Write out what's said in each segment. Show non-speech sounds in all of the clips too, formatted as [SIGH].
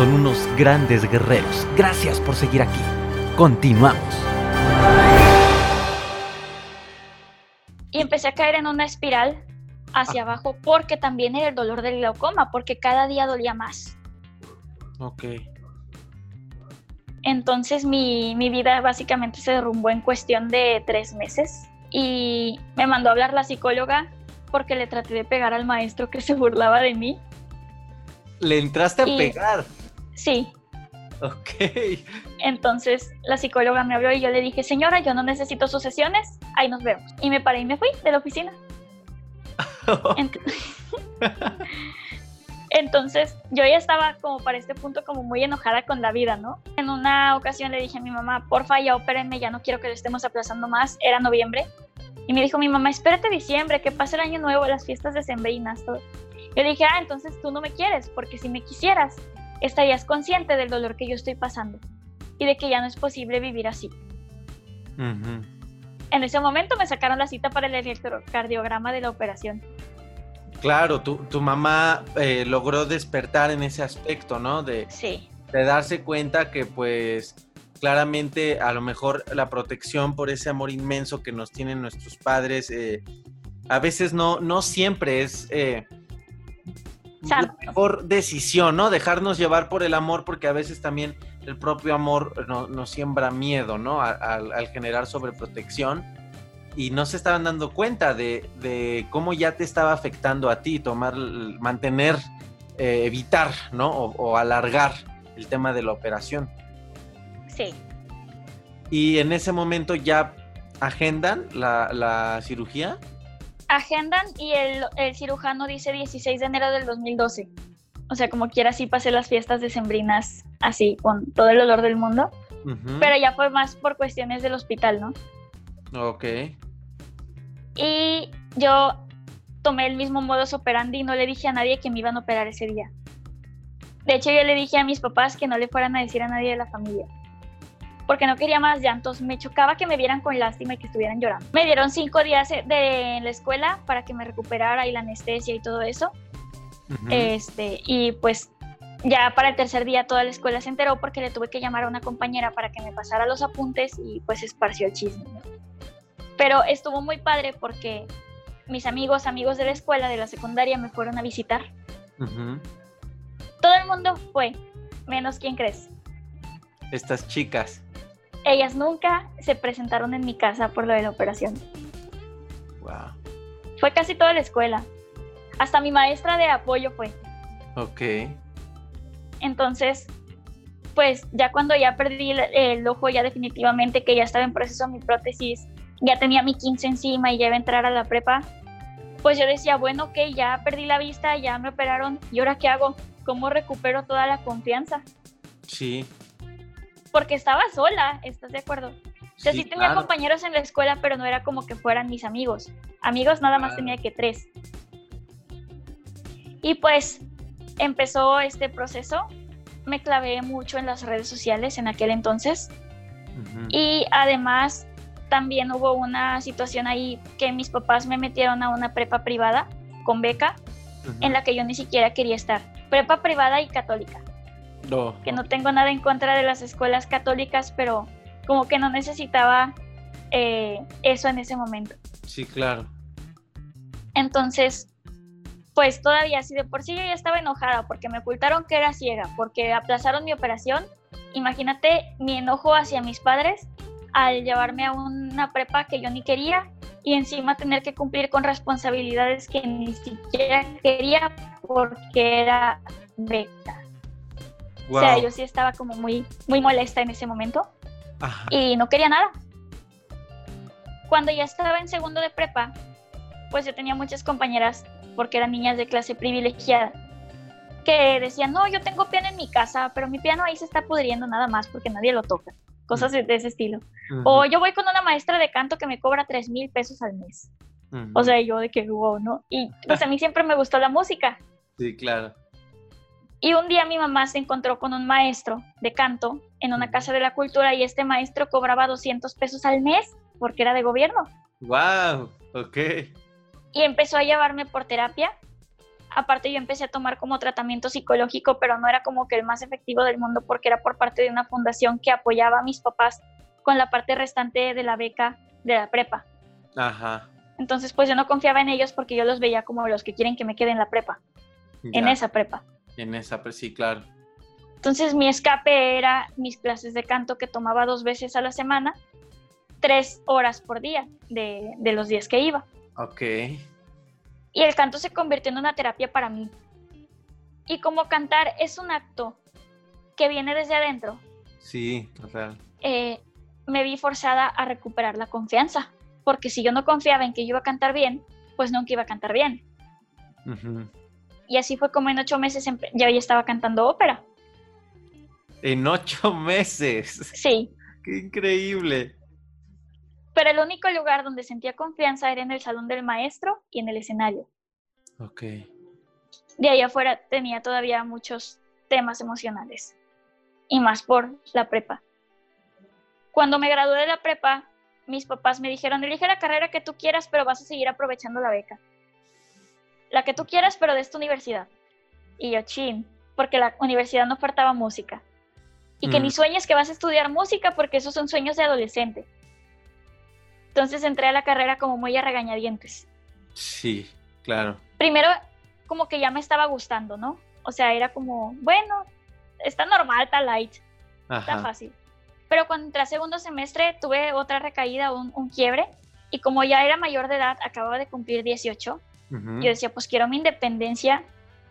son unos grandes guerreros. Gracias por seguir aquí. Continuamos. Y empecé a caer en una espiral hacia abajo porque también era el dolor del glaucoma, porque cada día dolía más. Ok. Entonces mi, mi vida básicamente se derrumbó en cuestión de tres meses y me mandó a hablar la psicóloga porque le traté de pegar al maestro que se burlaba de mí. ¿Le entraste a Y- pegar? Sí, Ok. entonces la psicóloga me habló y yo le dije, señora, yo no necesito sus sesiones, ahí nos vemos. Y me paré y me fui de la oficina. [LAUGHS] Ent- [LAUGHS] Entonces yo ya estaba como para este punto como muy enojada con la vida, ¿no? En una ocasión le dije a mi mamá, porfa, ya opérenme, ya no quiero que lo estemos aplazando más, era noviembre. Y me dijo mi mamá, espérate diciembre, que pase el año nuevo, las fiestas decembrinas, todo. Yo le dije, ah, entonces tú no me quieres, porque si me quisieras, estarías consciente del dolor que yo estoy pasando y de que ya no es posible vivir así. En ese momento me sacaron la cita para el electrocardiograma de la operación. Claro, tu, tu mamá eh, logró despertar en ese aspecto, ¿no? De, Sí, de darse cuenta que pues claramente a lo mejor la protección por ese amor inmenso que nos tienen nuestros padres eh, a veces no, no siempre es eh, la mejor decisión, ¿no? Dejarnos llevar por el amor porque a veces también el propio amor no- nos siembra miedo, ¿no? A- al- al generar sobreprotección y no se estaban dando cuenta de, de cómo ya te estaba afectando a ti, tomar, mantener, eh, evitar, ¿no? O, o alargar el tema de la operación. sí. Y en ese momento ya agendan la, la cirugía. Agendan y el, el cirujano dice 16 de enero del 2012. O sea, como quiera, sí pasé las fiestas decembrinas así, con todo el olor del mundo. Pero ya fue más por cuestiones del hospital, ¿no? Ok. Y yo tomé el mismo modus operandi y no le dije a nadie que me iban a operar ese día. De hecho, yo le dije a mis papás que no le fueran a decir a nadie de la familia. Porque no quería más llantos. Me chocaba que me vieran con lástima y que estuvieran llorando. Me dieron cinco días de en la escuela para que me recuperara y la anestesia y todo eso. Ujú. Este, y pues ya para el tercer día toda la escuela se enteró porque le tuve que llamar a una compañera para que me pasara los apuntes y pues esparció el chisme. ¿no? Pero estuvo muy padre porque mis amigos, amigos de la escuela, de la secundaria, me fueron a visitar. Ujú. Todo el mundo fue, menos quién crees. Estas chicas. Ellas nunca se presentaron en mi casa por lo de la operación. Wow. Fue casi toda la escuela. Hasta mi maestra de apoyo fue. Ok. Entonces, pues ya cuando ya perdí el, el ojo, ya definitivamente que ya estaba en proceso mi prótesis, ya tenía mi 15 encima y ya iba a entrar a la prepa, pues yo decía, bueno, ok, ya perdí la vista, ya me operaron, ¿y ahora qué hago? ¿Cómo recupero toda la confianza? Sí. Porque estaba sola, ¿estás de acuerdo? O sea, sí, tenía claro. compañeros en la escuela, pero no era como que fueran mis amigos. Amigos nada más Claro. tenía que tres. Y pues empezó este proceso. Me clavé mucho en las redes sociales en aquel entonces. Y además también hubo una situación ahí que mis papás me metieron a una prepa privada con beca en la que yo ni siquiera quería estar. Prepa privada y católica No. que no tengo nada en contra de las escuelas católicas, pero como que no necesitaba eh, eso en ese momento. Sí, claro. Entonces, pues todavía, si de por sí yo ya estaba enojada porque me ocultaron que era ciega, porque aplazaron mi operación, imagínate mi enojo hacia mis padres al llevarme a una prepa que yo ni quería y encima tener que cumplir con responsabilidades que ni siquiera quería porque era beca. Wow. O sea, yo sí estaba como muy, muy molesta en ese momento Ajá. y no quería nada. Cuando ya estaba en segundo de prepa, pues yo tenía muchas compañeras, porque eran niñas de clase privilegiada, que decían, no, yo tengo piano en mi casa, pero mi piano ahí se está pudriendo nada más porque nadie lo toca. Cosas de de ese estilo. Ujú. O yo voy con una maestra de canto que me cobra 3 mil pesos al mes. Ujú. O sea, yo de que, wow, ¿no? Y pues a mí siempre me gustó la música. Sí, claro. Y un día mi mamá se encontró con un maestro de canto en una casa de la cultura y este maestro cobraba 200 pesos al mes porque era de gobierno. Wow. Ok. Y empezó a llevarme por terapia Aparte yo empecé a tomar como tratamiento psicológico, pero no era como que el más efectivo del mundo porque era por parte de una fundación que apoyaba a mis papás con la parte restante de la beca de la prepa. Ajá. Entonces pues yo no confiaba en ellos porque yo los veía como los que quieren que me quede en la prepa, en Ya. esa prepa. En esa, pues sí, claro. Entonces mi escape era mis clases de canto que tomaba dos veces a la semana, tres horas por día de, de los días que iba. Ok. Y el canto se convirtió en una terapia para mí. Y como cantar es un acto que viene desde adentro, Sí, total. eh, me vi forzada a recuperar la confianza. Porque si yo no confiaba en que yo iba a cantar bien, pues nunca iba a cantar bien. Ujú. Y así fue como en ocho meses ya ya estaba cantando ópera. En ocho [LAUGHS] meses. Sí, ¡Qué increíble! pero el único lugar donde sentía confianza era en el salón del maestro y en el escenario. Ok. De ahí afuera tenía todavía muchos temas emocionales. Y más por la prepa. Cuando me gradué de la prepa, mis papás me dijeron, elige la carrera que tú quieras, pero vas a seguir aprovechando la beca. La que tú quieras, pero de esta universidad. Y yo, chin, porque la universidad no ofertaba música. Y que Mm. ni sueñes que vas a estudiar música, porque esos son sueños de adolescente. Entonces entré a la carrera como muy a regañadientes Sí, claro. primero como que ya me estaba gustando, ¿no? O sea, era como, bueno, está normal, está light, está Ajá. fácil. Pero cuando entré a segundo semestre tuve otra recaída, un, un quiebre, y como ya era mayor de edad, acababa de cumplir 18, Yo decía, pues quiero mi independencia,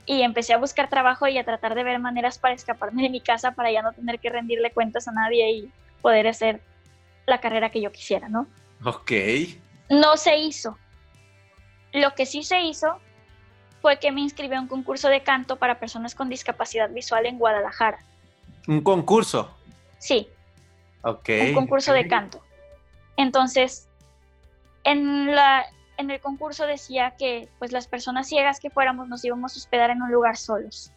y empecé a buscar trabajo y a tratar de ver maneras para escaparme de mi casa para ya no tener que rendirle cuentas a nadie y poder hacer la carrera que yo quisiera, ¿no? Ok. No se hizo. Lo que sí se hizo fue que me inscribí a un concurso de canto para personas con discapacidad visual en Guadalajara. Un concurso. Sí, Ok. un concurso de canto. Entonces, en, la, en el concurso decía que pues las personas ciegas que fuéramos nos íbamos a hospedar en un lugar solos.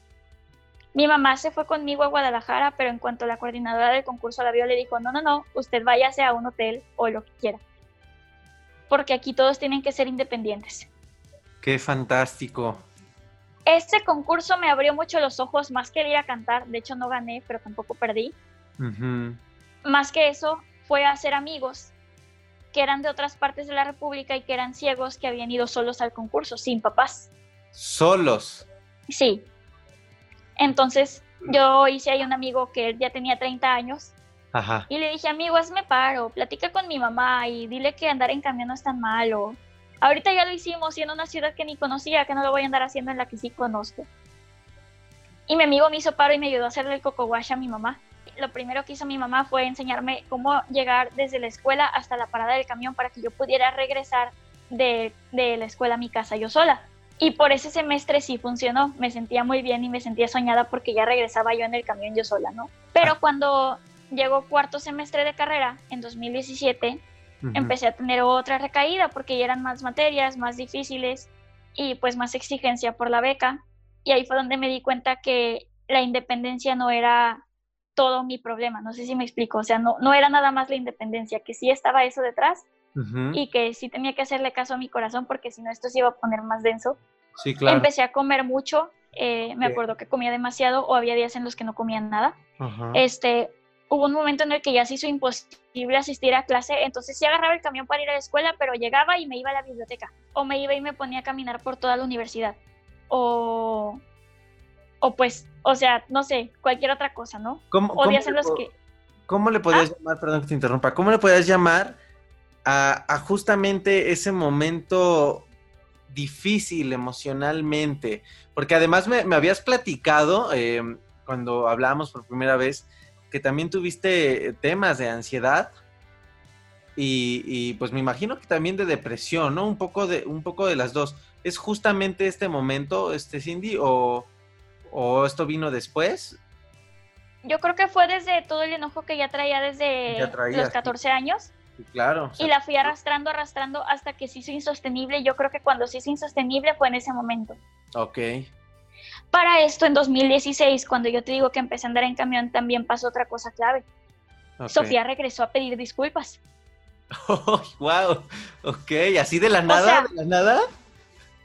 Mi mamá se fue conmigo a Guadalajara, pero en cuanto la coordinadora del concurso la vio, le dijo, no, no, no, usted váyase a un hotel o lo que quiera. Porque aquí todos tienen que ser independientes. Qué fantástico. Este concurso me abrió mucho los ojos, más que ir a cantar, de hecho no gané, pero tampoco perdí. Más que eso, fue hacer amigos que eran de otras partes de la República y que eran ciegos que habían ido solos al concurso, sin papás. Solos. Sí. Entonces, yo hice ahí un amigo que él ya tenía 30 años Ajá. y le dije, amigo, hazme paro, platica con mi mamá y dile que andar en camión no es tan malo. Ahorita ya lo hicimos y en una ciudad que ni conocía, que no lo voy a andar haciendo en la que sí conozco. Y mi amigo me hizo paro y me ayudó a hacerle el coco wash a mi mamá. Lo primero que hizo mi mamá fue enseñarme cómo llegar desde la escuela hasta la parada del camión para que yo pudiera regresar de, de la escuela a mi casa yo sola. Y por ese semestre sí funcionó, me sentía muy bien y me sentía soñada porque ya regresaba yo en el camión yo sola, ¿no? Pero cuando llegó cuarto semestre de carrera, en 2017, Ujú. empecé a tener otra recaída porque ya eran más materias, más difíciles y pues más exigencia por la beca. Y ahí fue donde me di cuenta que la independencia no era todo mi problema, no sé si me explico, o sea, no, no era nada más la independencia, que sí estaba eso detrás y que sí tenía que hacerle caso a mi corazón porque si no esto se iba a poner más denso. Sí, claro. Empecé a comer mucho, eh, me acuerdo que comía demasiado o había días en los que no comía nada este, hubo un momento en el que ya se hizo imposible asistir a clase, entonces sí agarraba el camión para ir a la escuela, pero llegaba y me iba a la biblioteca, o me iba y me ponía a caminar por toda la universidad, o, o pues, o sea, no sé, cualquier otra cosa, ¿no? ¿Cómo, O días en los que, ¿Cómo le podías llamar, perdón que te interrumpa, cómo le podías llamar a, a justamente ese momento difícil emocionalmente? Porque además me, me habías platicado eh, cuando hablábamos por primera vez que también tuviste temas de ansiedad y, y, pues me imagino que también de depresión, ¿no? Un poco de, un poco de las dos. ¿Es justamente este momento, este Cindy, o, o esto vino después? yo creo que fue desde todo el enojo que ya traía desde Ya los sí. 14 años, Sí, Claro. o sea, y la fui arrastrando, arrastrando hasta que se hizo insostenible, yo creo que cuando se hizo insostenible fue en ese momento. Ok. Para esto, en 2016, cuando yo te digo que empecé a andar en camión, también pasó otra cosa clave. Sofía regresó a pedir disculpas. [LAUGHS] wow. Ok, así de la nada, sea- de la nada.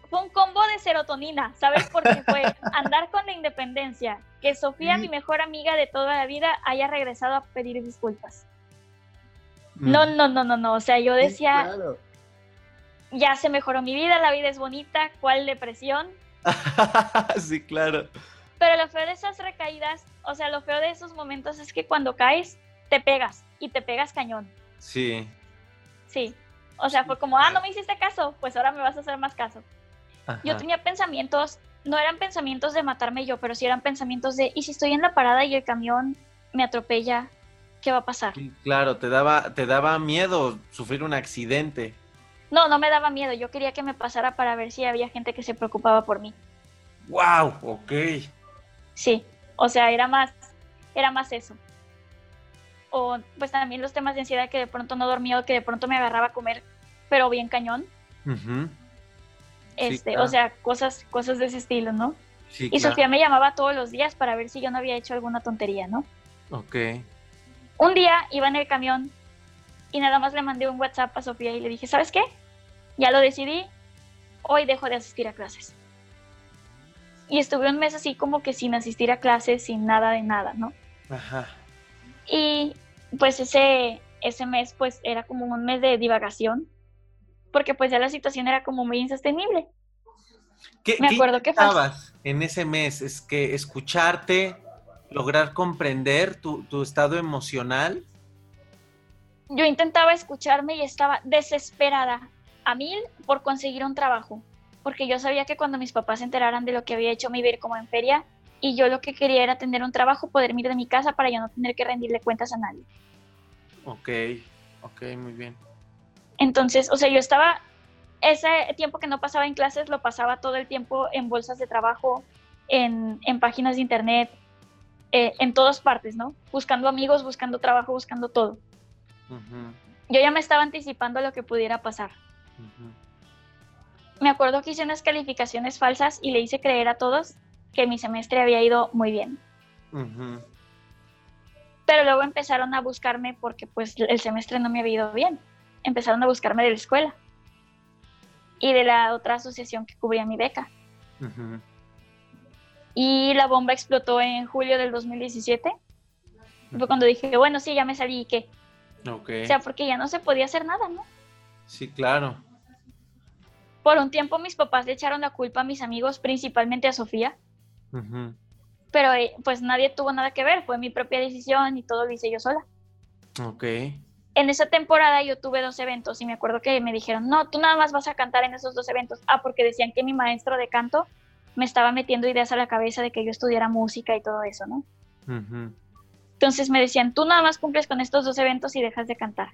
Fue un combo de serotonina, ¿sabes? Porque fue andar con la independencia, que Sofía, mi mejor amiga de toda la vida, haya regresado a pedir disculpas. No, Mm. no, no, no, no. O sea, yo Sí, decía, claro. ya se mejoró mi vida, la vida es bonita, ¿cuál depresión? [LAUGHS] sí, claro. Pero lo feo de esas recaídas, o sea, lo feo de esos momentos es que cuando caes, te pegas y te pegas cañón. Sí. Sí. O sea, fue como, ah, no me hiciste caso, pues ahora me vas a hacer más caso. Yo tenía pensamientos, no eran pensamientos de matarme yo, pero sí eran pensamientos de, ¿y si estoy en la parada y el camión me atropella? ¿Qué va a pasar? Sí, claro, te daba, te daba miedo sufrir un accidente. No, no me daba miedo, yo quería que me pasara para ver si había gente que se preocupaba por mí. ¡Wow! Ok. Sí, o sea, era más, era más eso. O pues también los temas de ansiedad que de pronto no dormía o que de pronto me agarraba a comer, pero bien cañón. Este, claro. o sea, cosas, cosas de ese estilo, ¿no? Sí, Y claro. Sofía me llamaba todos los días para ver si yo no había hecho alguna tontería, ¿no? Ok. Un día iba en el camión y nada más le mandé un WhatsApp a Sofía y le dije, ¿sabes qué? Ya lo decidí, hoy dejo de asistir a clases. Y estuve un mes así como que sin asistir a clases, sin nada de nada, ¿no? Ajá. Y pues ese, ese mes pues era como un mes de divagación, porque pues ya la situación era como muy insostenible. ¿Qué, Me qué acuerdo que fue- intentabas en ese mes? Es que escucharte, lograr comprender tu, tu estado emocional. Yo intentaba escucharme y estaba desesperada a mil por conseguir un trabajo, porque yo sabía que cuando mis papás se enteraran de lo que había hecho me iba a ir como en feria y yo lo que quería era tener un trabajo, poder ir de mi casa para yo no tener que rendirle cuentas a nadie. Ok, ok, muy bien. Entonces, o sea, yo estaba, ese tiempo que no pasaba en clases lo pasaba todo el tiempo en bolsas de trabajo, en, en páginas de internet, eh, en todas partes, ¿no? Buscando amigos, buscando trabajo, buscando todo. Yo ya me estaba anticipando a lo que pudiera pasar. Me acuerdo que hice unas calificaciones falsas y le hice creer a todos que mi semestre había ido muy bien. Pero luego empezaron a buscarme porque pues el semestre no me había ido bien. Empezaron a buscarme de la escuela y de la otra asociación que cubría mi beca. Y la bomba explotó en julio del 2017. Y Fue cuando dije, bueno, sí, ya me salí y qué. O sea, porque ya no se podía hacer nada, ¿no? Sí, claro. Por un tiempo mis papás le echaron la culpa a mis amigos, principalmente a Sofía, pero eh, pues nadie tuvo nada que ver, fue mi propia decisión y todo lo hice yo sola. Ok. En esa temporada yo tuve dos eventos y me acuerdo que me dijeron, no, tú nada más vas a cantar en esos dos eventos. Ah, porque decían que mi maestro de canto me estaba metiendo ideas a la cabeza de que yo estudiara música y todo eso, ¿no? Entonces me decían, tú nada más cumples con estos dos eventos y dejas de cantar.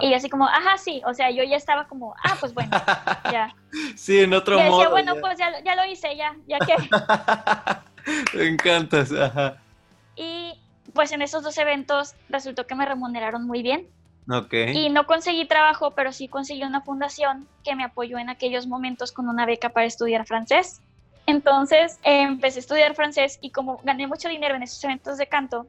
Y yo así como, ajá, sí, o sea, yo ya estaba como, ah, pues bueno, [LAUGHS] ya. sí, en otro Y decía, modo. bueno, ya. pues ya, lo- ya lo hice, ya, ya [LAUGHS] que. Me encantas. Ajá. Y pues en esos dos eventos resultó que me remuneraron muy bien. Ok. Y no conseguí trabajo, pero sí conseguí una fundación que me apoyó en aquellos momentos con una beca para estudiar francés. Entonces eh, empecé a estudiar francés y como gané mucho dinero en esos eventos de canto,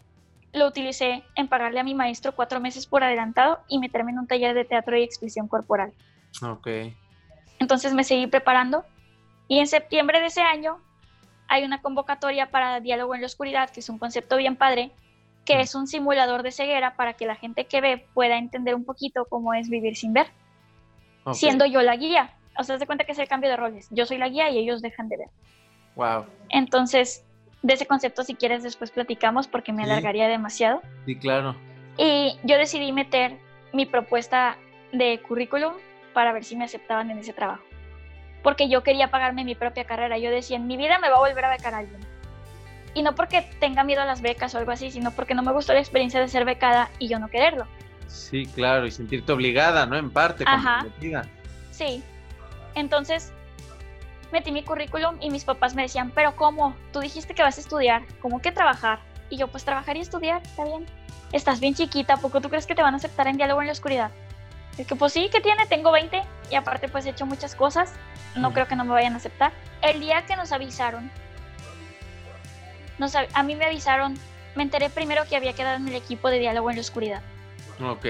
lo utilicé en pagarle a mi maestro cuatro meses por adelantado y meterme en un taller de teatro y expresión corporal. Ok. Entonces me seguí preparando y en septiembre de ese año hay una convocatoria para Diálogo en la Oscuridad, que es un concepto bien padre, que es un simulador de ceguera para que la gente que ve pueda entender un poquito cómo es vivir sin ver, siendo yo la guía. O sea, de cuenta que es el cambio de roles. Yo soy la guía y ellos dejan de ver. Wow. Entonces, de ese concepto, si quieres, después platicamos porque me Sí. alargaría demasiado. Sí, claro. Y yo decidí meter mi propuesta de currículum para ver si me aceptaban en ese trabajo. Porque yo quería pagarme mi propia carrera. Yo decía, en mi vida me va a volver a becar alguien. Y no porque tenga miedo a las becas o algo así, sino porque no me gustó la experiencia de ser becada y yo no quererlo. Sí, claro. Y sentirte obligada, ¿no? En parte, Ajá. comprometida. Sí. Entonces, metí mi currículum y mis papás me decían, pero ¿cómo? Tú dijiste que vas a estudiar, ¿cómo que trabajar? Y yo, pues trabajar y estudiar, está bien. Estás bien chiquita, ¿a poco tú crees que te van a aceptar en diálogo en la oscuridad? Es que pues sí, que tiene? Tengo 20 y aparte pues he hecho muchas cosas, no Mm. creo que no me vayan a aceptar. El día que nos avisaron, nos a mí me avisaron, me enteré primero que había quedado en el equipo de diálogo en la oscuridad. Ok.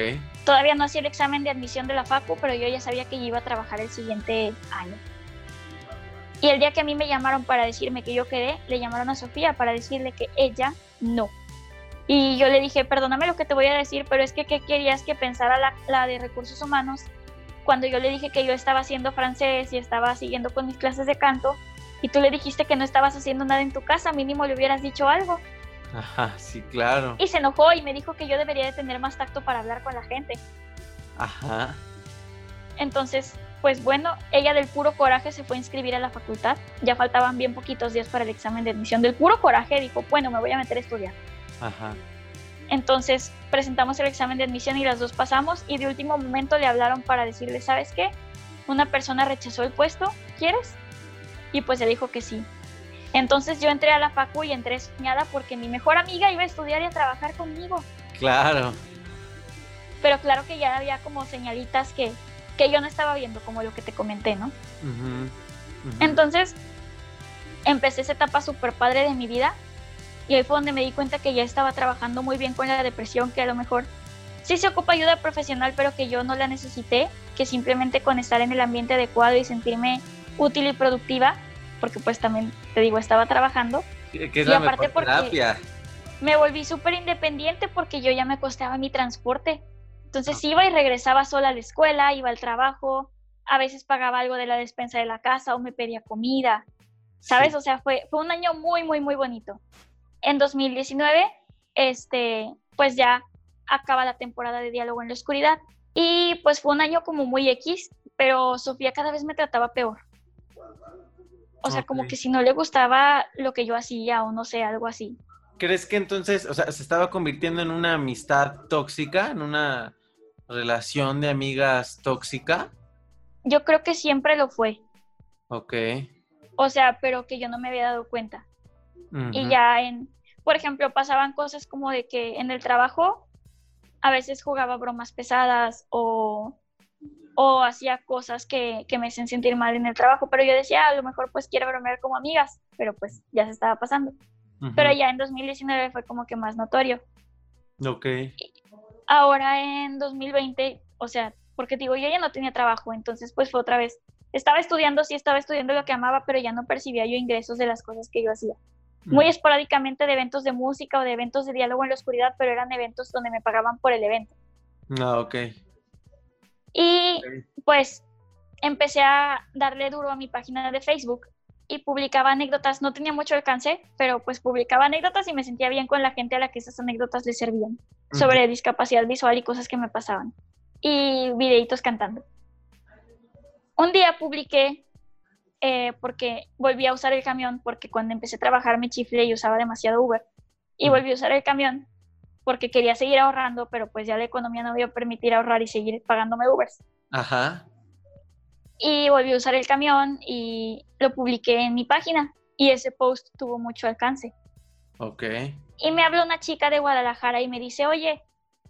Todavía no hacía el examen de admisión de la FACU, pero yo ya sabía que yo iba a trabajar el siguiente año. Y el día que a mí me llamaron para decirme que yo quedé, le llamaron a Sofía para decirle que ella no. Y yo le dije, perdóname lo que te voy a decir, pero es que ¿qué querías que pensara la, la de recursos humanos cuando yo le dije que yo estaba haciendo francés y estaba siguiendo con mis clases de canto y tú le dijiste que no estabas haciendo nada en tu casa, mínimo le hubieras dicho algo. Ajá, sí, claro. Y se enojó y me dijo que yo debería de tener más tacto para hablar con la gente. Ajá. Entonces, pues bueno, ella del puro coraje se fue a inscribir a la facultad. Ya faltaban bien poquitos días para el examen de admisión. Del puro coraje dijo, bueno, me voy a meter a estudiar. Ajá. Entonces presentamos el examen de admisión y las dos pasamos y de último momento le hablaron para decirle, ¿sabes qué? Una persona rechazó el puesto, ¿quieres? Y pues le dijo que sí. Entonces yo entré a la facu y entré soñada porque mi mejor amiga iba a estudiar y a trabajar conmigo. Claro. Pero claro que ya había como señalitas que, que yo no estaba viendo, como lo que te comenté, ¿no? Entonces empecé esa etapa súper padre de mi vida y ahí fue donde me di cuenta que ya estaba trabajando muy bien con la depresión, que a lo mejor sí se ocupa ayuda profesional, pero que yo no la necesité, que simplemente con estar en el ambiente adecuado y sentirme útil y productiva, porque pues también te digo, estaba trabajando, Que es y la aparte mejor porque- terapia. me volví súper independiente porque yo ya me costeaba mi transporte. Entonces iba y regresaba sola a la escuela, iba al trabajo, a veces pagaba algo de la despensa de la casa o me pedía comida, ¿sabes? Sí. O sea, fue, fue un año muy, muy, muy bonito. En 2019, este, pues ya acaba la temporada de Diálogo en la Oscuridad. Y pues fue un año como muy X, pero Sofía cada vez me trataba peor. O sea, como que si no le gustaba lo que yo hacía o no sé, algo así. ¿Crees que entonces, o sea, se estaba convirtiendo en una amistad tóxica, en una relación de amigas tóxica? Yo creo que siempre lo fue. Ok. O sea, pero que yo no me había dado cuenta. Y ya en, por ejemplo, pasaban cosas como de que en el trabajo a veces jugaba bromas pesadas o, o hacía cosas que, que me hacían sentir mal en el trabajo, pero yo decía, "Ah, a lo mejor pues quiero bromear como amigas, pero pues ya se estaba pasando. Ujú. Pero ya en 2019 fue como que más notorio. Ok. Ahora en 2020, o sea, porque digo, yo ya no tenía trabajo, entonces pues fue otra vez. Estaba estudiando, sí estaba estudiando lo que amaba, pero ya no percibía yo ingresos de las cosas que yo hacía. muy Ujú. esporádicamente de eventos de música o de eventos de diálogo en la oscuridad, pero eran eventos donde me pagaban por el evento. Ah, ok. Y pues empecé a darle duro a mi página de Facebook y publicaba anécdotas. No tenía mucho alcance, pero pues publicaba anécdotas y me sentía bien con la gente a la que esas anécdotas le servían sobre discapacidad visual y cosas que me pasaban. Y videitos cantando. Un día publiqué eh, porque volví a usar el camión, porque cuando empecé a trabajar me chiflé y usaba demasiado Uber. Y volví a usar el camión porque quería seguir ahorrando, pero pues ya la economía no me iba a permitir ahorrar y seguir pagándome Ubers. Ajá. Y volví a usar el camión y lo publiqué en mi página. Y ese post tuvo mucho alcance. Ok. Y me habló una chica de Guadalajara y me dice, oye,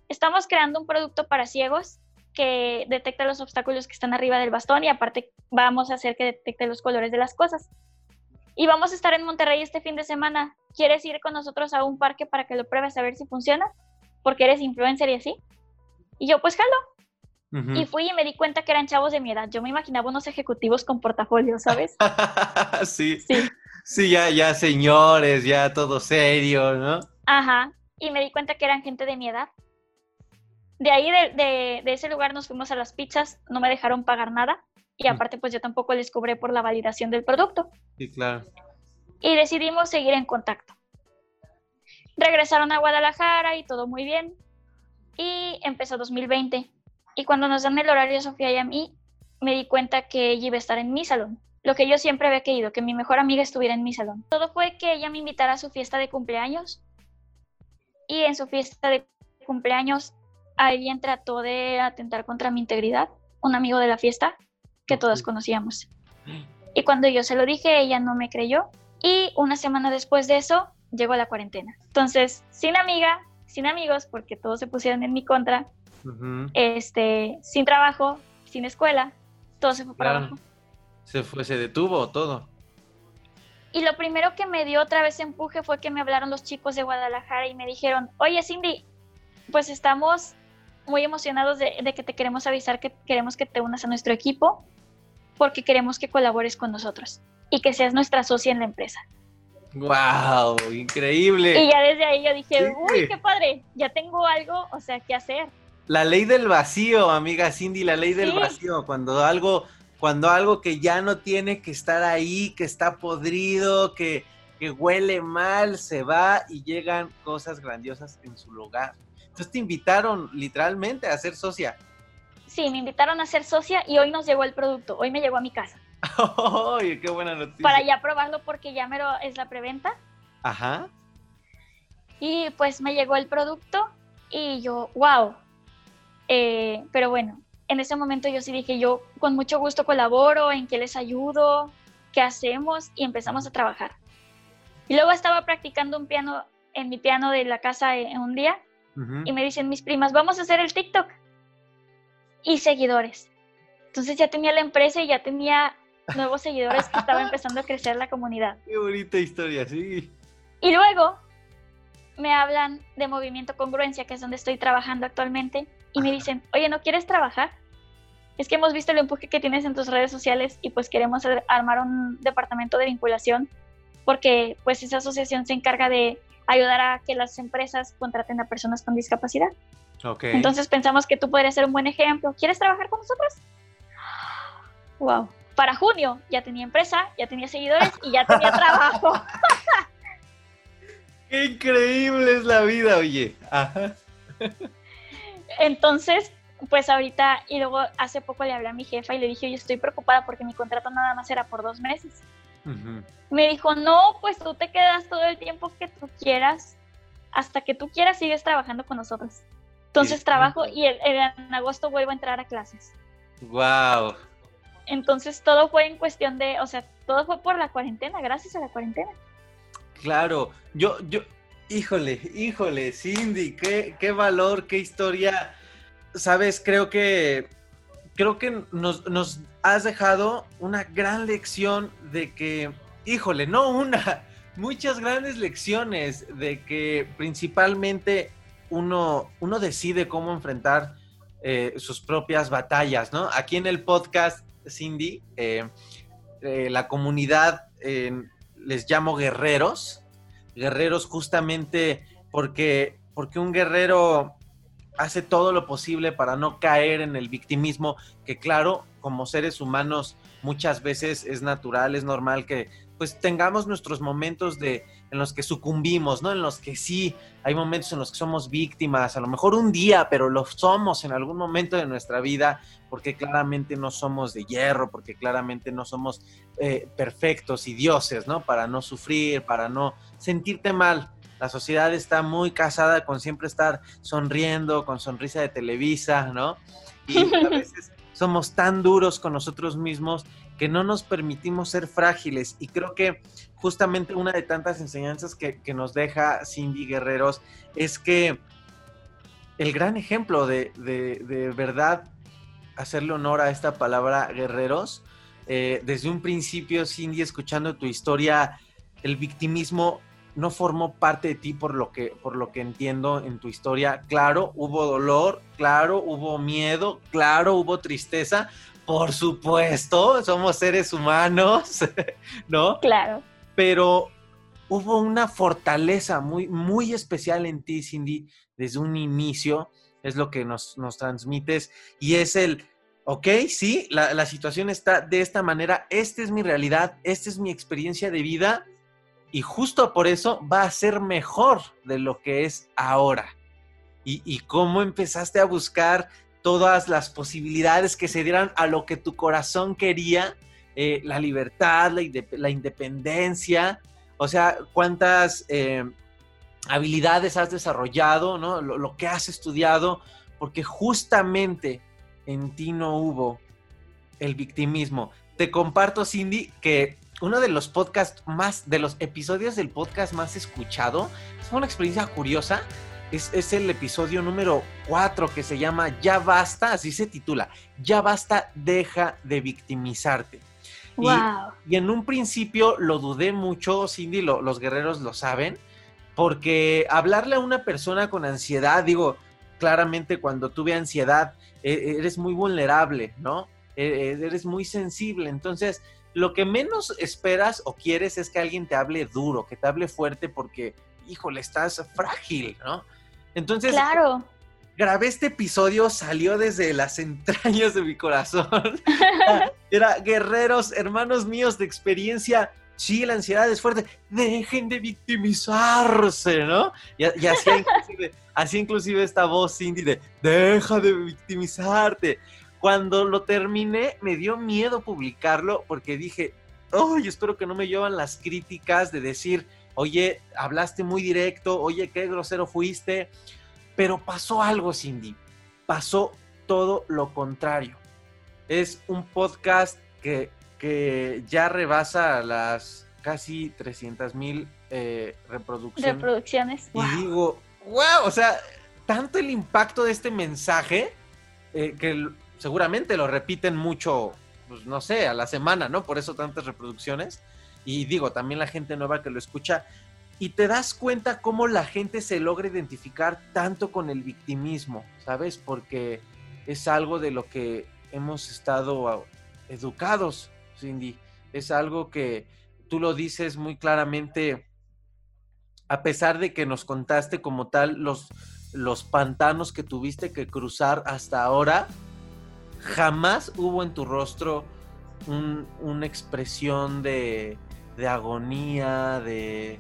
estamos creando un producto para ciegos que detecta los obstáculos que están arriba del bastón y aparte vamos a hacer que detecte los colores de las cosas. Y vamos a estar en Monterrey este fin de semana. ¿Quieres ir con nosotros a un parque para que lo pruebes a ver si funciona? Porque eres influencer y así. Y yo, pues jalo. Ujú. Y fui y me di cuenta que eran chavos de mi edad. Yo me imaginaba unos ejecutivos con portafolio, ¿sabes? [LAUGHS] sí. Sí. Sí, ya, ya señores, ya todo serio, ¿no? Ajá, y me di cuenta que eran gente de mi edad. De ahí, de, de- de ese lugar, nos fuimos a las pizzas, no me dejaron pagar nada y aparte pues yo tampoco les cobré por la validación del producto. Sí, claro. y decidimos seguir en contacto. Regresaron a Guadalajara y todo muy bien. Y empezó 2020 y cuando nos dan el horario Sofía y a mí, me di cuenta que ella iba a estar en mi salón, lo que yo siempre había querido, que mi mejor amiga estuviera en mi salón. Todo fue que ella me invitara a su fiesta de cumpleaños. Y en su fiesta de cumpleaños alguien trató de atentar contra mi integridad, un amigo de la fiesta que todos conocíamos. Y cuando yo se lo dije, ella no me creyó y una semana después de eso llegó la cuarentena. Entonces, sin amiga, sin amigos, porque todos se pusieron en mi contra, este, sin trabajo, sin escuela, todo se fue para Claro. abajo. Se fue, se detuvo todo. Y lo primero que me dio otra vez empuje fue que me hablaron los chicos de Guadalajara y me dijeron, oye Cindy, pues estamos muy emocionados de, de que te queremos avisar que queremos que te unas a nuestro equipo porque queremos que colabores con nosotros. y que seas nuestra socia en la empresa. ¡Wow! Increíble. Y ya desde ahí yo dije, uy, qué padre, ya tengo algo, o sea, qué hacer. La ley del vacío, amiga Cindy, la ley del vacío, cuando algo, cuando algo que ya no tiene que estar ahí, que está podrido, que, que huele mal, se va y llegan cosas grandiosas en su lugar. Entonces te invitaron literalmente a ser socia. Sí, me invitaron a ser socia y hoy nos llegó el producto, hoy me llegó a mi casa. [LAUGHS] ¡Ay, qué buena noticia! Para ya probarlo porque ya mero es la preventa. Ajá. Y pues me llegó el producto y yo, wow. Eh, pero bueno, en ese momento yo sí dije, yo con mucho gusto colaboro, en qué les ayudo, qué hacemos y empezamos a trabajar. Y luego estaba practicando un piano en mi piano de la casa en un día y me dicen mis primas, vamos a hacer el TikTok. Y seguidores. Entonces ya tenía la empresa y ya tenía nuevos seguidores que estaba [LAUGHS] empezando a crecer la comunidad. Qué bonita historia, sí. Y luego me hablan de Movimiento Congruencia, que es donde estoy trabajando actualmente, y me dicen, oye, ¿no quieres trabajar? Es que hemos visto el empuje que tienes en tus redes sociales y pues queremos armar un departamento de vinculación porque pues esa asociación se encarga de ayudar a que las empresas contraten a personas con discapacidad. Okay. Entonces pensamos que tú podrías ser un buen ejemplo. ¿Quieres trabajar con nosotros? Wow. Para junio ya tenía empresa, ya tenía seguidores y ya tenía [LAUGHS] trabajo. [LAUGHS] Qué increíble es la vida, oye. Entonces, pues ahorita, y luego hace poco le hablé a mi jefa y le dije, oye, estoy preocupada porque mi contrato nada más era por dos meses. Me dijo, no, pues tú te quedas todo el tiempo que tú quieras, hasta que tú quieras sigues trabajando con nosotros. Entonces trabajo y en agosto vuelvo a entrar a clases. Wow. Entonces todo fue en cuestión de, o sea, todo fue por la cuarentena, gracias a la cuarentena. Claro, yo, yo, híjole, híjole, Cindy, qué, qué valor, qué historia. Sabes, creo que, creo que nos, nos has dejado una gran lección de que, híjole, no una, [LAUGHS] muchas grandes lecciones de que principalmente uno, uno decide cómo enfrentar eh, sus propias batallas, ¿no? Aquí en el podcast, Cindy, eh, eh, la comunidad les llamo guerreros, guerreros justamente porque, porque un guerrero hace todo lo posible para no caer en el victimismo, que claro, como seres humanos muchas veces es natural, es normal que pues tengamos nuestros momentos de en los que sucumbimos, ¿no? En los que sí, hay momentos en los que somos víctimas, a lo mejor un día, pero lo somos en algún momento de nuestra vida, porque claramente no somos de hierro, porque claramente no somos eh, perfectos y dioses, ¿no? Para no sufrir, para no sentirte mal. La sociedad está muy casada con siempre estar sonriendo, con sonrisa de Televisa, ¿no? Y a veces [LAUGHS] somos tan duros con nosotros mismos que no nos permitimos ser frágiles. Y creo que justamente una de tantas enseñanzas que, nos deja Cindy Guerreros es que el gran ejemplo de, verdad hacerle honor a esta palabra guerreros, eh, desde un principio, Cindy, escuchando tu historia, el victimismo no formó parte de ti por lo que por lo que entiendo en tu historia. Claro, hubo dolor, claro, hubo miedo, claro, hubo tristeza. Por supuesto, somos seres humanos, [LAUGHS] ¿no? Claro. Pero hubo una fortaleza muy muy especial en ti, Cindy, desde un inicio, es lo que nos, nos transmites y es el ok, sí, la, la situación está de esta manera, esta es mi realidad, esta es mi experiencia de vida y justo por eso va a ser mejor de lo que es ahora. Y, cómo empezaste a buscar todas las posibilidades que se dieran a lo que tu corazón quería, eh, la libertad, la, independencia, o sea, cuántas eh, habilidades has desarrollado, ¿no? Lo, lo, que has estudiado, porque justamente en ti no hubo el victimismo. Te comparto, Cindy, que uno de los podcasts más, de los episodios del podcast más escuchado, es una experiencia curiosa. Es, el episodio número 4 que se llama Ya basta, así se titula, Ya basta, deja de victimizarte. Y, en un principio lo dudé mucho, Cindy, los guerreros lo saben, porque hablarle a una persona con ansiedad, digo, claramente cuando tuve ansiedad, e, eres muy vulnerable, ¿no? E, e, eres muy sensible, entonces lo que menos esperas o quieres es que alguien te hable duro, que te hable fuerte porque, híjole, estás frágil, ¿no? Entonces, claro. grabé este episodio, salió desde las entrañas de mi corazón. [LAUGHS] Era guerreros, hermanos míos de experiencia, sí, la ansiedad es fuerte, dejen de victimizarse, ¿no? Y, así, inclusive, [LAUGHS] así inclusive esta voz Cindy de, deja de victimizarte. Cuando lo terminé, me dio miedo publicarlo porque dije, ¡ay! espero que no me llevan las críticas de decir, oye, hablaste muy directo, oye, qué grosero fuiste. Pero pasó algo, Cindy. Pasó todo lo contrario. Es un podcast que, que ya rebasa las casi 300 mil eh, reproducciones. Reproducciones. Y digo, wow, o sea, tanto el impacto de este mensaje eh, que seguramente lo repiten mucho, pues no sé, a la semana, ¿no? Por eso tantas reproducciones. Y digo, también la gente nueva que lo escucha. Y te das cuenta cómo la gente se logra identificar tanto con el victimismo, ¿sabes? Porque es algo de lo que hemos estado educados, Cindy. Es algo que tú lo dices muy claramente, a pesar de que nos contaste como tal los, los pantanos que tuviste que cruzar hasta ahora, jamás hubo en tu rostro una expresión de, agonía, de,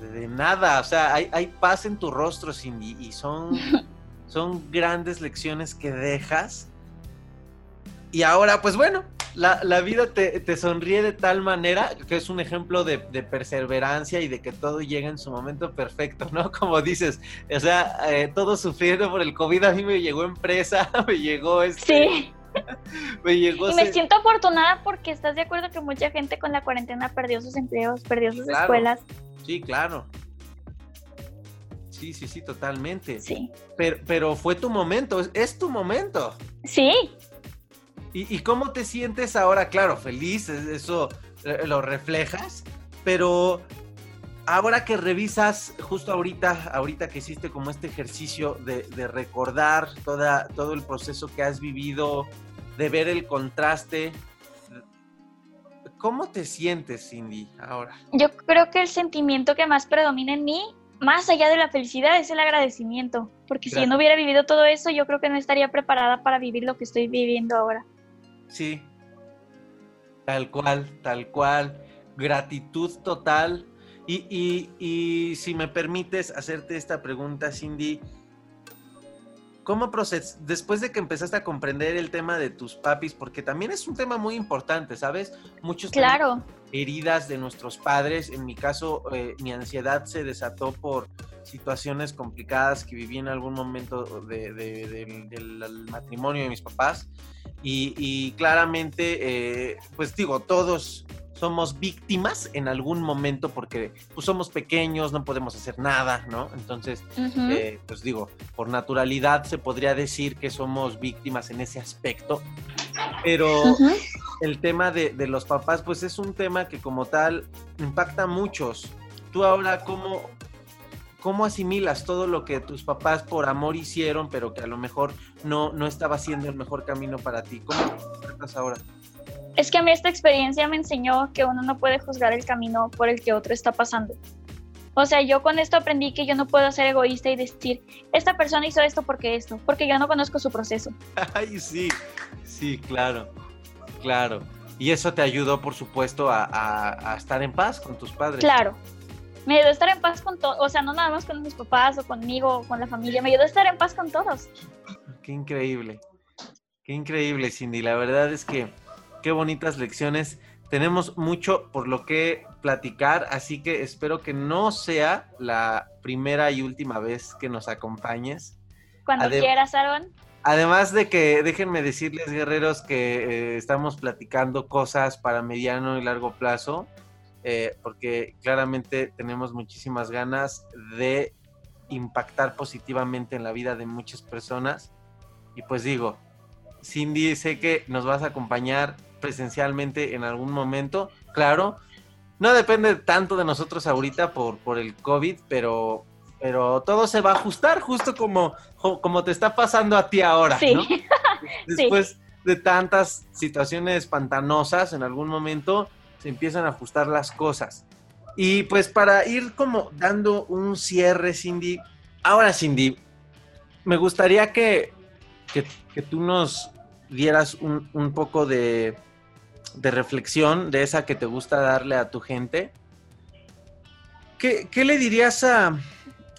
de, nada. O sea, hay, paz en tu rostro, Cindy, y son, [LAUGHS] son grandes lecciones que dejas. Y ahora, pues bueno, la, vida te, sonríe de tal manera que es un ejemplo de, perseverancia y de que todo llega en su momento perfecto, ¿no? [LAUGHS] Como dices, o sea, eh, todo sufriendo por el COVID, a mí me llegó empresa, [LAUGHS] me llegó este... Sí. [LAUGHS] me llegó... Y me siento afortunada porque estás de acuerdo que mucha gente con la cuarentena perdió sus empleos, perdió sus escuelas. Sí, claro. Sí, sí, sí, totalmente. Sí. Pero, pero fue tu momento, es tu momento. Sí, ¿Y, cómo te sientes ahora? Claro, feliz, eso eh, lo reflejas, pero ahora que revisas, justo ahorita, ahorita que hiciste como este ejercicio de, recordar toda, todo el proceso que has vivido, de ver el contraste, ¿cómo te sientes, Cindy, ahora? Yo creo que el sentimiento que más predomina en mí, más allá de la felicidad, es el agradecimiento, porque si yo no hubiera vivido todo eso, yo creo que no estaría preparada para vivir lo que estoy viviendo ahora. Sí, tal cual, tal cual. Gratitud total. Y, y, si me permites hacerte esta pregunta, Cindy, ¿cómo procedes? Después de que empezaste a comprender el tema de tus papis, porque también es un tema muy importante, ¿sabes? Muchos claro. heridas de nuestros padres. En mi caso, eh, mi ansiedad se desató por situaciones complicadas que viví en algún momento del matrimonio de mis papás. Y, claramente, eh, pues digo, todos somos víctimas en algún momento porque pues, somos pequeños, no podemos hacer nada, ¿no? Entonces, eh, pues digo, por naturalidad se podría decir que somos víctimas en ese aspecto, pero el tema de, de, los papás, pues es un tema que como tal impacta a muchos. Tú ahora, ¿cómo, ¿Cómo asimilas todo lo que tus papás por amor hicieron, pero que a lo mejor no, no estaba siendo el mejor camino para ti? ¿Cómo te ahora? Es que a mí esta experiencia me enseñó que uno no puede juzgar el camino por el que otro está pasando. O sea, yo con esto aprendí que yo no puedo ser egoísta y decir, esta persona hizo esto porque esto, porque yo no conozco su proceso. [LAUGHS] Ay, sí, sí, claro, claro. Y eso te ayudó, por supuesto, a, a estar en paz con tus padres. Claro, me ayudó a estar en paz con todos, o sea, no nada más con mis papás o conmigo o con la familia, me ayudó a estar en paz con todos. Qué increíble, qué increíble, Cindy. La verdad es que qué bonitas lecciones. Tenemos mucho por lo que platicar, así que espero que no sea la primera y última vez que nos acompañes. Cuando quieras, Aaron. Además de que déjenme decirles, guerreros, que eh, estamos platicando cosas para mediano y largo plazo. Eh, porque claramente tenemos muchísimas ganas de impactar positivamente en la vida de muchas personas. Y pues digo, Cindy, sé que nos vas a acompañar presencialmente en algún momento. Claro, no depende tanto de nosotros ahorita por, por el COVID, pero, pero todo se va a ajustar justo como, como te está pasando a ti ahora. [LAUGHS] Sí. Después, de tantas situaciones pantanosas, en algún momento se empiezan a ajustar las cosas. Y pues para ir como dando un cierre, Cindy, ahora Cindy, me gustaría que, que, tú nos dieras un, un poco de, de, reflexión, de esa que te gusta darle a tu gente. ¿Qué, qué le dirías a,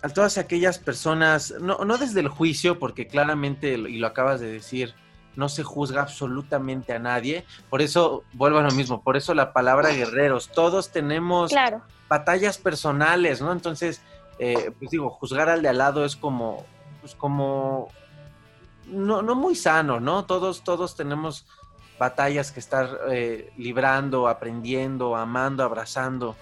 a, todas aquellas personas, no, no desde el juicio, porque claramente, y lo acabas de decir, no se juzga absolutamente a nadie. Por eso, vuelvo a lo mismo, por eso la palabra guerreros, todos tenemos batallas personales, ¿no? Entonces, eh, pues digo, juzgar al de al lado es como, pues como, no, no muy sano, ¿no? Todos, todos tenemos batallas que estar eh, librando, aprendiendo, amando, abrazando.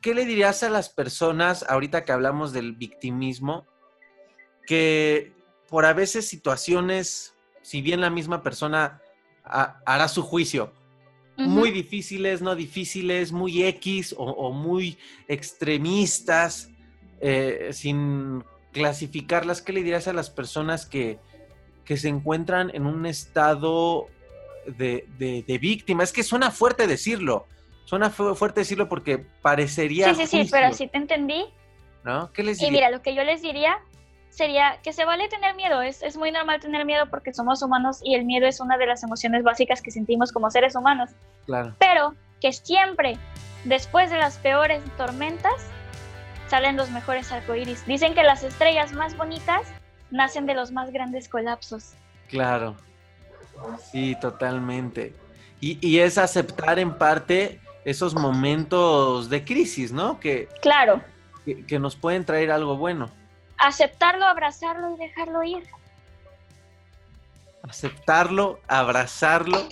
¿Qué le dirías a las personas, ahorita que hablamos del victimismo, que por a veces situaciones si bien la misma persona hará su juicio, muy difíciles, no difíciles, muy X o, muy extremistas, eh, sin clasificarlas, ¿qué le dirías a las personas que, que se encuentran en un estado de, de, víctima? Es que suena fuerte decirlo, suena fuerte decirlo porque parecería... Sí, sí, sí, pero sí te entendí. ¿No? ¿Qué les Y mira, lo que yo les diría sería que se vale tener miedo. Es, es, muy normal tener miedo porque somos humanos y el miedo es una de las emociones básicas que sentimos como seres humanos. Claro. Pero que siempre, después de las peores tormentas, salen los mejores arcoíris. Dicen que las estrellas más bonitas nacen de los más grandes colapsos. Claro. Sí, totalmente. Y, y es aceptar en parte esos momentos de crisis, ¿no? Que, claro. que, que nos pueden traer algo bueno aceptarlo, abrazarlo y dejarlo ir. Aceptarlo, abrazarlo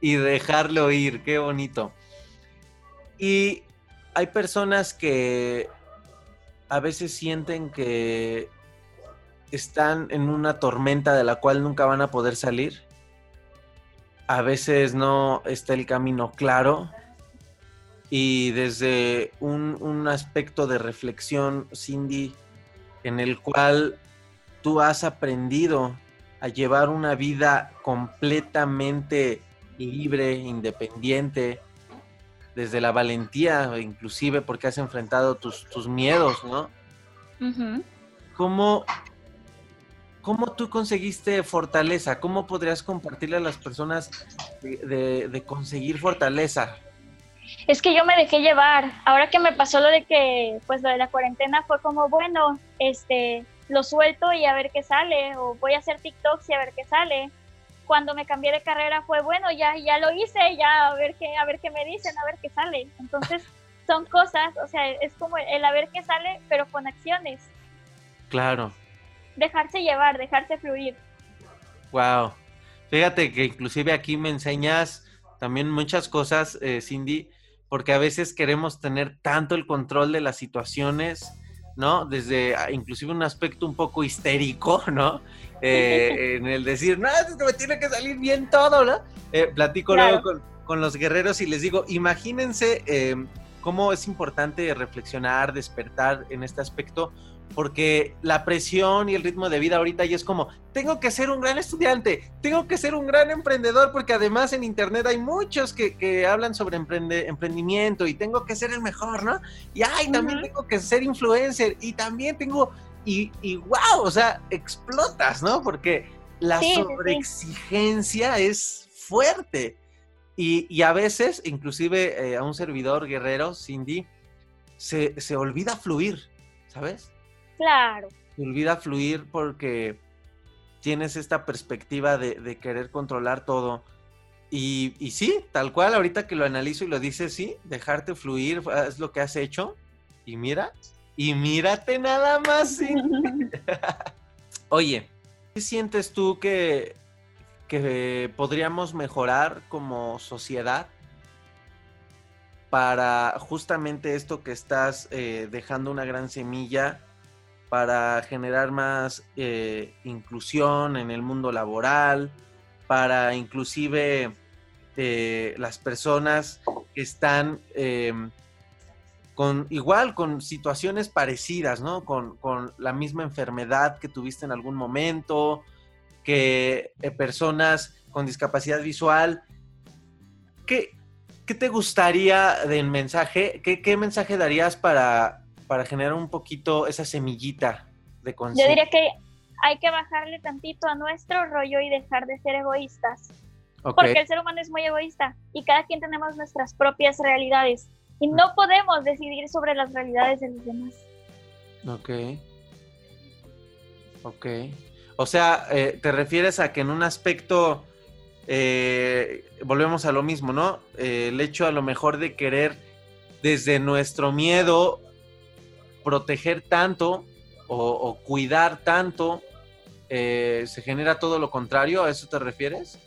y dejarlo ir, qué bonito. Y hay personas que a veces sienten que están en una tormenta de la cual nunca van a poder salir. A veces no está el camino claro. Y desde un, un aspecto de reflexión, Cindy, en el cual tú has aprendido a llevar una vida completamente libre, independiente, desde la valentía, inclusive porque has enfrentado tus, tus miedos, ¿no? ¿Cómo, ¿Cómo, tú conseguiste fortaleza? ¿Cómo podrías compartirle a las personas de, de conseguir fortaleza? es que yo me dejé llevar. Ahora que me pasó lo de que, pues lo de la cuarentena fue como, bueno, este, lo suelto y a ver qué sale, o voy a hacer TikToks y a ver qué sale. Cuando me cambié de carrera fue, bueno, ya, ya lo hice, ya a ver qué, a ver qué me dicen, a ver qué sale. Entonces, [LAUGHS] son cosas, o sea, es como el a ver qué sale, pero con acciones. Claro. Dejarse llevar, dejarse fluir. Wow. Fíjate que inclusive aquí me enseñas también muchas cosas, eh, Cindy, porque a veces queremos tener tanto el control de las situaciones, ¿no? Desde ah, inclusive un aspecto un poco histérico, [LAUGHS] ¿no? Eh, en el decir, no, es que me tiene que salir bien todo, ¿no? Eh, platico luego con, con, los guerreros y les digo, imagínense em, cómo es importante reflexionar, despertar en este aspecto, porque la presión y el ritmo de vida ahorita ya es como, tengo que ser un gran estudiante, tengo que ser un gran emprendedor, porque además en Internet hay muchos que, hablan sobre emprendimiento y tengo que ser el mejor, ¿no? Y ay, también tengo que ser influencer y también tengo, y, y wow, o sea, explotas, ¿no? Porque la sobreexigencia es fuerte. Y, a veces, inclusive eh, a un servidor guerrero, Cindy, se, se olvida fluir, ¿sabes? Claro. Se olvida fluir porque tienes esta perspectiva de, querer controlar todo. Y, y, sí, tal cual, ahorita que lo analizo y lo dices, sí, dejarte fluir es lo que has hecho. Y mira, y mírate nada más. ¿sí? [LAUGHS] Oye, ¿qué sientes tú que, que podríamos mejorar como sociedad para justamente esto que estás eh, dejando una gran semilla para generar más eh, inclusión en el mundo laboral, para inclusive eh, las personas que están em, con igual, con situaciones parecidas, ¿no? Con, la misma enfermedad que tuviste en algún momento. que eh, personas con discapacidad visual. ¿Qué, qué te gustaría del mensaje? ¿Qué, qué mensaje darías para, para generar un poquito esa semillita de conciencia? Yo diría que hay que bajarle tantito a nuestro rollo y dejar de ser egoístas. Porque el ser humano es muy egoísta y cada quien tenemos nuestras propias realidades y no podemos decidir sobre las realidades de los demás. Ok. Ok. O sea, eh, te refieres a que en un aspecto, eh, volvemos a lo mismo, ¿no? Eh, el hecho a lo mejor de querer desde nuestro miedo proteger tanto o, cuidar tanto, se genera todo lo contrario, ¿a eso te refieres?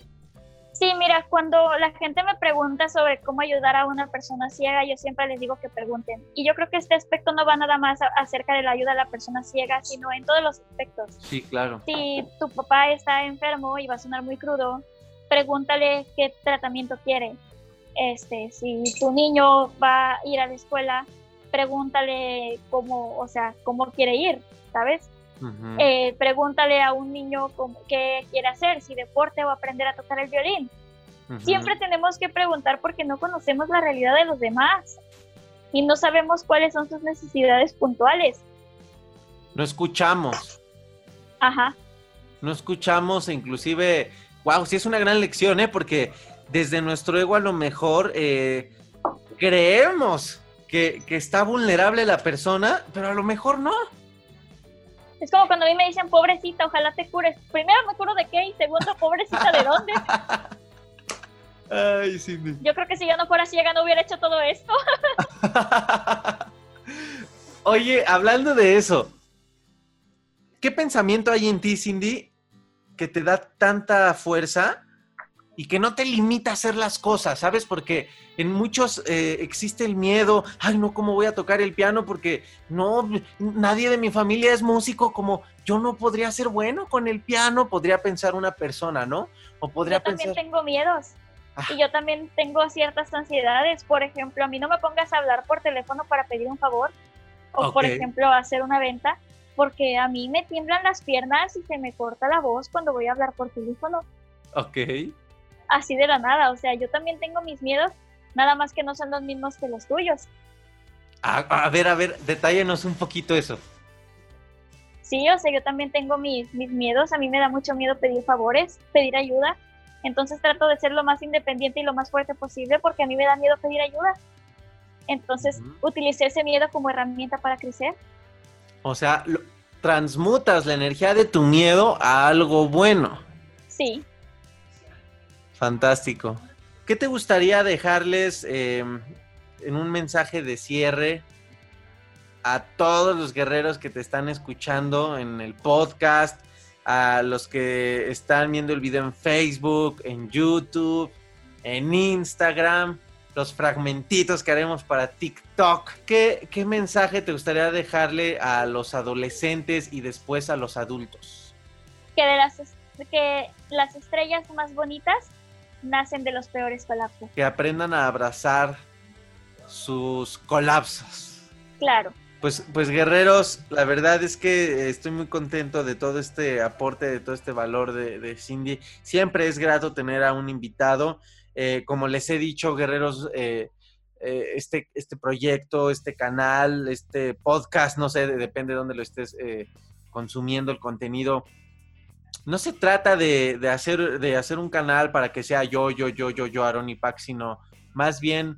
Sí, mira, cuando la gente me pregunta sobre cómo ayudar a una persona ciega, yo siempre les digo que pregunten. Y yo creo que este aspecto no va nada más acerca de la ayuda a la persona ciega, sino en todos los aspectos. Sí, claro. Si tu papá está enfermo y va a sonar muy crudo, pregúntale qué tratamiento quiere. Este, si tu niño va a ir a la escuela, pregúntale cómo, o sea, cómo quiere ir, ¿sabes? Eh, pregúntale a un niño qué quiere hacer, si deporte o aprender a tocar el violín. Siempre tenemos que preguntar porque no conocemos la realidad de los demás y no sabemos cuáles son sus necesidades puntuales. No escuchamos. Ajá. No escuchamos e inclusive, wow, sí es una gran lección, ¿eh? Porque desde nuestro ego a lo mejor eh, creemos que, que está vulnerable la persona, pero a lo mejor no. Es como cuando a mí me dicen, pobrecita, ojalá te cures. Primero me curo de qué y segundo, pobrecita, ¿de dónde? [LAUGHS] Ay, Cindy. Yo creo que si yo no fuera ciega no hubiera hecho todo esto. [LAUGHS] Oye, hablando de eso, ¿qué pensamiento hay en ti, Cindy, que te da tanta fuerza y que no te limita a hacer las cosas, ¿sabes? Porque en muchos eh, existe el miedo, ay, no, ¿cómo voy a tocar el piano? Porque no, nadie de mi familia es músico, como yo no podría ser bueno con el piano, podría pensar una persona, ¿no? O podría yo también tengo miedos. Ah. Y yo también tengo ciertas ansiedades. Por ejemplo, a mí no me pongas a hablar por teléfono para pedir un favor. O, por ejemplo, hacer una venta. Porque a mí me tiemblan las piernas y se me corta la voz cuando voy a hablar por teléfono. Ok así de la nada. O sea, yo también tengo mis miedos, nada más que no son los mismos que los tuyos. A, ver, a ver, detállenos un poquito eso. Sí, o sea, yo también tengo mis, mis miedos. A mí me da mucho miedo pedir favores, pedir ayuda. Entonces trato de ser lo más independiente y lo más fuerte posible porque a mí me da miedo pedir ayuda. Entonces utilicé ese miedo como herramienta para crecer. O sea, transmutas la energía de tu miedo a algo bueno. Sí. Fantástico. ¿Qué te gustaría dejarles em, en un mensaje de cierre a todos los guerreros que te están escuchando en el podcast, a los que están viendo el video en Facebook, en YouTube, en Instagram, los fragmentitos que haremos para TikTok? ¿Qué, qué mensaje te gustaría dejarle a los adolescentes y después a los adultos? Que de las, que las estrellas más bonitas nacen de los peores colapsos. Que aprendan a abrazar sus colapsos. Claro. Pues, pues guerreros, la verdad es que estoy muy contento de todo este aporte, de todo este valor de, Cindy. Siempre es grato tener a un invitado. Eh, como les he dicho, guerreros, eh, eh, este, este proyecto, este canal, este podcast, no sé, depende de dónde lo estés consumiendo el contenido, no se trata de, hacer, de hacer un canal para que sea yo, yo, yo, yo, yo, Aaron y Pac, sino más bien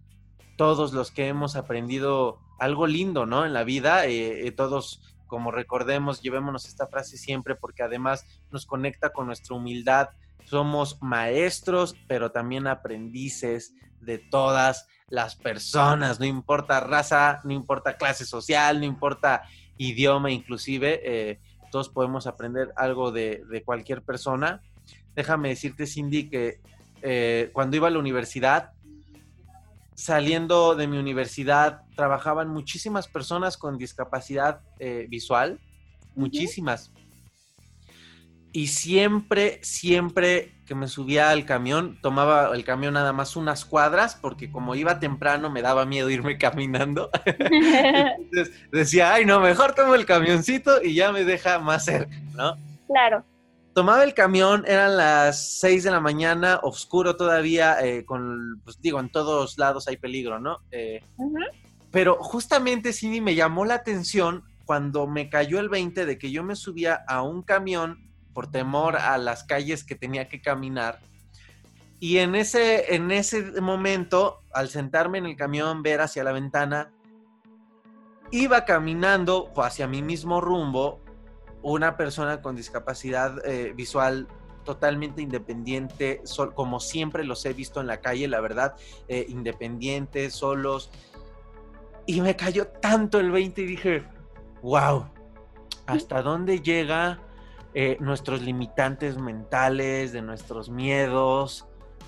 todos los que hemos aprendido algo lindo, ¿no? En la vida, eh, eh, todos, como recordemos, llevémonos esta frase siempre porque además nos conecta con nuestra humildad. Somos maestros, pero también aprendices de todas las personas, no importa raza, no importa clase social, no importa idioma inclusive. Eh, todos podemos aprender algo de, cualquier persona. Déjame decirte, Cindy, que eh, cuando iba a la universidad, saliendo de mi universidad, trabajaban muchísimas personas con discapacidad eh, visual, muchísimas. Y siempre, siempre que me subía al camión, tomaba el camión nada más unas cuadras, porque como iba temprano me daba miedo irme [LAUGHS] caminando. Entonces decía, ay, no, mejor tomo el camioncito y ya me deja más cerca, ¿no? Claro. tomaba el camión, eran las 6 de la mañana, oscuro todavía, eh, con, pues digo, en todos lados hay peligro, ¿no? Eh, pero justamente sí me llamó la atención cuando me cayó el 20 de que yo me subía a un camión por temor a las calles que tenía que caminar. Y en ese, en ese momento, al sentarme en el camión, ver hacia la ventana, iba caminando hacia mi mismo rumbo una persona con discapacidad eh, visual totalmente independiente, como siempre los he visto en la calle, la verdad, eh, independientes, solos. Y me cayó tanto el 20 y dije, wow, ¿hasta dónde llega eh, nuestros limitantes mentales, de nuestros miedos,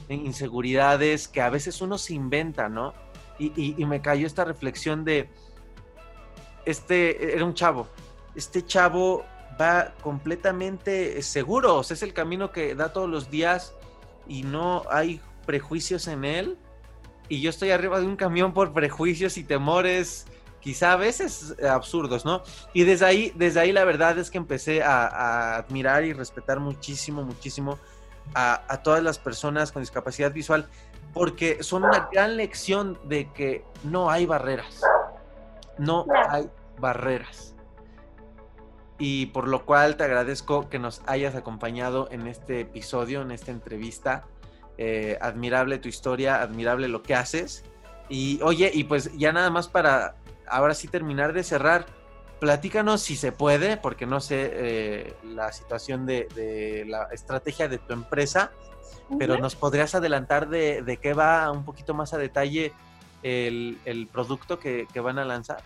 inseguridades que a veces uno se inventa, ¿no? y me cayó esta reflexión de, este era un chavo, este chavo va completamente seguro, o sea, es el camino que da todos los días y no hay prejuicios en él. Y yo estoy arriba de un camión por prejuicios y temores, quizá a veces absurdos, ¿no? Y desde ahí, desde ahí la verdad es que empecé a, admirar y respetar muchísimo, muchísimo a, todas las personas con discapacidad visual, porque son una gran lección de que no hay barreras. No hay barreras y por lo cual te agradezco que nos hayas acompañado en este episodio, en esta entrevista. Eh, admirable tu historia, admirable lo que haces. Y oye, y pues ya nada más para ahora sí terminar de cerrar, platícanos si se puede, porque no sé eh, la situación de, la estrategia de tu empresa, pero nos podrías adelantar de, qué va un poquito más a detalle el, el producto que, que van a lanzar.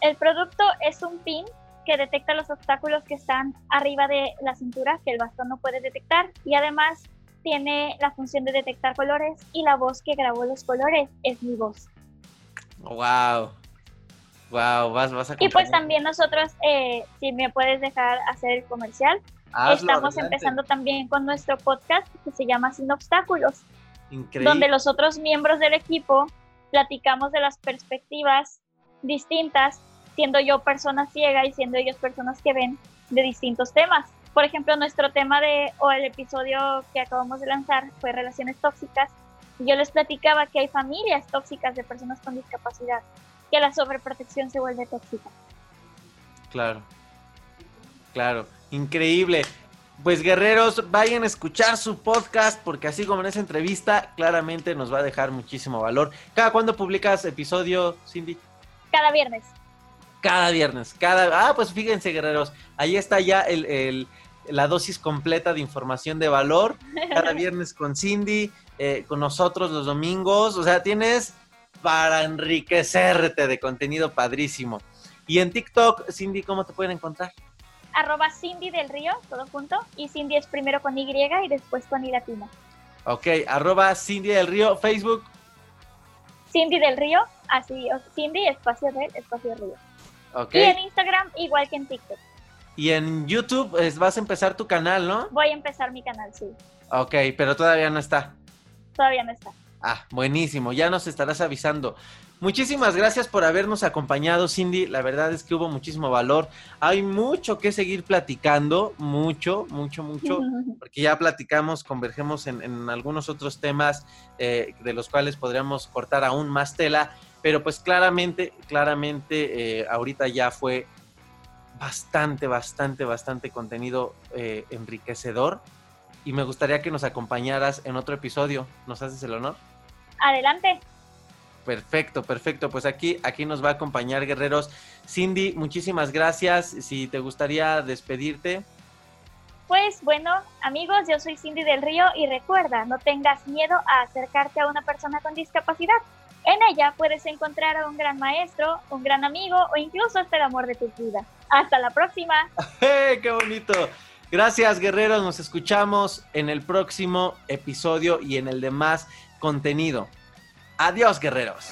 El producto es un pin que detecta los obstáculos que están arriba de la cintura que el bastón no puede detectar y además tiene la función de detectar colores y la voz que grabó los colores es mi voz. Wow. Wow, vas, vas a Y pues también nosotros, eh, si me puedes dejar hacer el comercial, estamos empezando también con nuestro podcast que se llama Sin Obstáculos. Increíble. Donde los otros miembros del equipo platicamos de las perspectivas distintas siendo yo persona ciega y siendo ellos personas que ven de distintos temas. Por ejemplo, nuestro tema de, o el episodio que acabamos de lanzar fue relaciones tóxicas. Y yo les platicaba que hay familias tóxicas de personas con discapacidad, que la sobreprotección se vuelve tóxica. Claro, claro, increíble. Pues guerreros, vayan a escuchar su podcast porque así como en esa entrevista, claramente nos va a dejar muchísimo valor. ¿Cada cuándo publicas episodio, Cindy? Cada viernes cada viernes. Cada, ah, pues fíjense, guerreros, ahí está ya el, la dosis completa de información de valor. Cada [LAUGHS] viernes con Cindy, eh, con nosotros los domingos. O sea, tienes para enriquecerte de contenido padrísimo. Y en TikTok, Cindy, ¿cómo te pueden encontrar? Arroba Cindy del Río, todo junto. Y Cindy es primero con Y y después con I latina. Ok, arroba Cindy del Río, Facebook. Cindy del Río, así, Cindy, espacio del, espacio Río. Y en Instagram, igual que en TikTok. Y en YouTube vas a empezar tu canal, ¿no? Voy a empezar mi canal, sí. Ok, pero todavía no está. Todavía no está. Ah, buenísimo, ya nos estarás avisando. Muchísimas gracias por habernos acompañado, Cindy. La verdad es que hubo muchísimo valor. Hay mucho que seguir platicando, mucho, mucho, mucho, [LAUGHS] porque ya platicamos, convergemos en, algunos otros temas eh, de los cuales podríamos cortar aún más tela. Pero pues claramente, claramente, eh, ahorita ya fue bastante, bastante, bastante contenido eh, enriquecedor. Y me gustaría que nos acompañaras en otro episodio. ¿Nos haces el honor? Adelante. Perfecto, perfecto. Pues aquí, aquí nos va a acompañar Guerreros. Cindy, muchísimas gracias. Si te gustaría despedirte. Pues bueno, amigos, yo soy Cindy del Río y recuerda, no tengas miedo a acercarte a una persona con discapacidad. En ella puedes encontrar a un gran maestro, un gran amigo o incluso hasta el amor de tu vida. Hasta la próxima. [LAUGHS] ¡Qué bonito! Gracias guerreros, nos escuchamos en el próximo episodio y en el demás contenido. Adiós guerreros.